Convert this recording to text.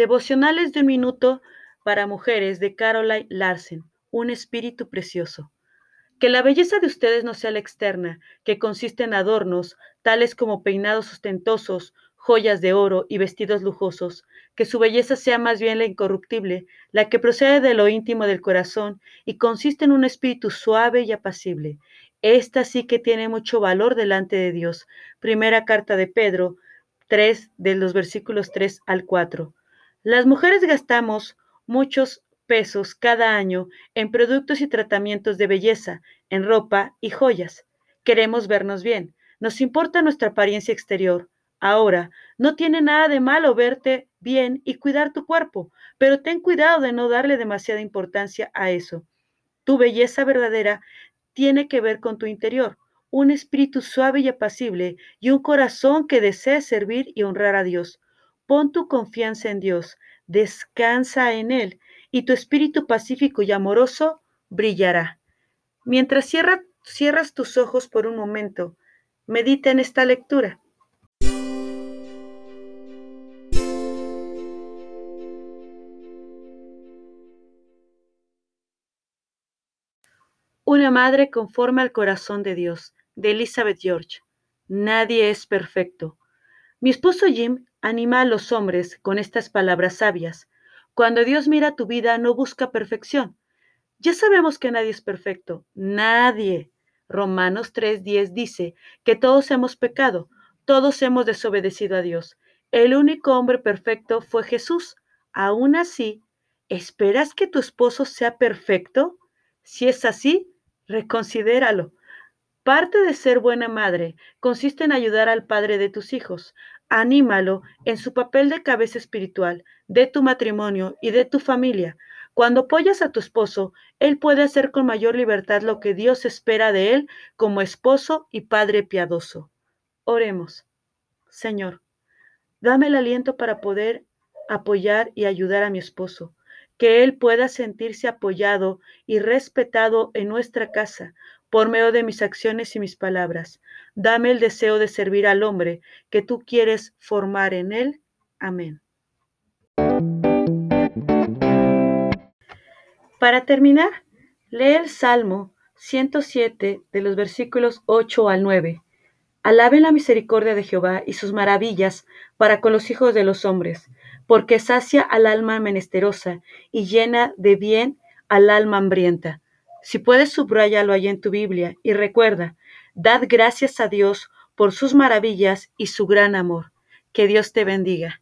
Devocionales de un minuto para mujeres de Caroline Larsen. Un espíritu precioso. Que la belleza de ustedes no sea la externa, que consiste en adornos, tales como peinados ostentosos, joyas de oro y vestidos lujosos, que su belleza sea más bien la incorruptible, la que procede de lo íntimo del corazón y consiste en un espíritu suave y apacible. Esta sí que tiene mucho valor delante de Dios. Primera carta de Pedro 3, de los versículos 3 al 4. Las mujeres gastamos muchos pesos cada año en productos y tratamientos de belleza, en ropa y joyas. Queremos vernos bien. Nos importa nuestra apariencia exterior. Ahora, no tiene nada de malo verte bien y cuidar tu cuerpo, pero ten cuidado de no darle demasiada importancia a eso. Tu belleza verdadera tiene que ver con tu interior, un espíritu suave y apacible y un corazón que desee servir y honrar a Dios. Pon tu confianza en Dios, descansa en Él y tu espíritu pacífico y amoroso brillará. Mientras cierras tus ojos por un momento, medita en esta lectura. Una madre conforme al corazón de Dios, de Elizabeth George. Nadie es perfecto. Mi esposo Jim Anima a los hombres con estas palabras sabias. Cuando Dios mira tu vida no busca perfección. Ya sabemos que nadie es perfecto. Nadie. Romanos 3:10 dice que todos hemos pecado, todos hemos desobedecido a Dios. El único hombre perfecto fue Jesús. Aún así, ¿esperas que tu esposo sea perfecto? Si es así, reconsidéralo. Parte de ser buena madre consiste en ayudar al padre de tus hijos, Anímalo en su papel de cabeza espiritual de tu matrimonio y de tu familia. Cuando apoyas a tu esposo, él puede hacer con mayor libertad lo que Dios espera de él como esposo y padre piadoso. Oremos. Señor, dame el aliento para poder apoyar y ayudar a mi esposo, que él pueda sentirse apoyado y respetado en nuestra casa, por medio de mis acciones y mis palabras. Dame el deseo de servir al hombre que tú quieres formar en él. Amén. Para terminar, lee el Salmo 107 de los versículos 8 al 9. Alaben la misericordia de Jehová y sus maravillas para con los hijos de los hombres, porque sacia al alma menesterosa y llena de bien al alma hambrienta. Si puedes, subrayarlo ahí en tu Biblia y recuerda, dad gracias a Dios por sus maravillas y su gran amor. Que Dios te bendiga.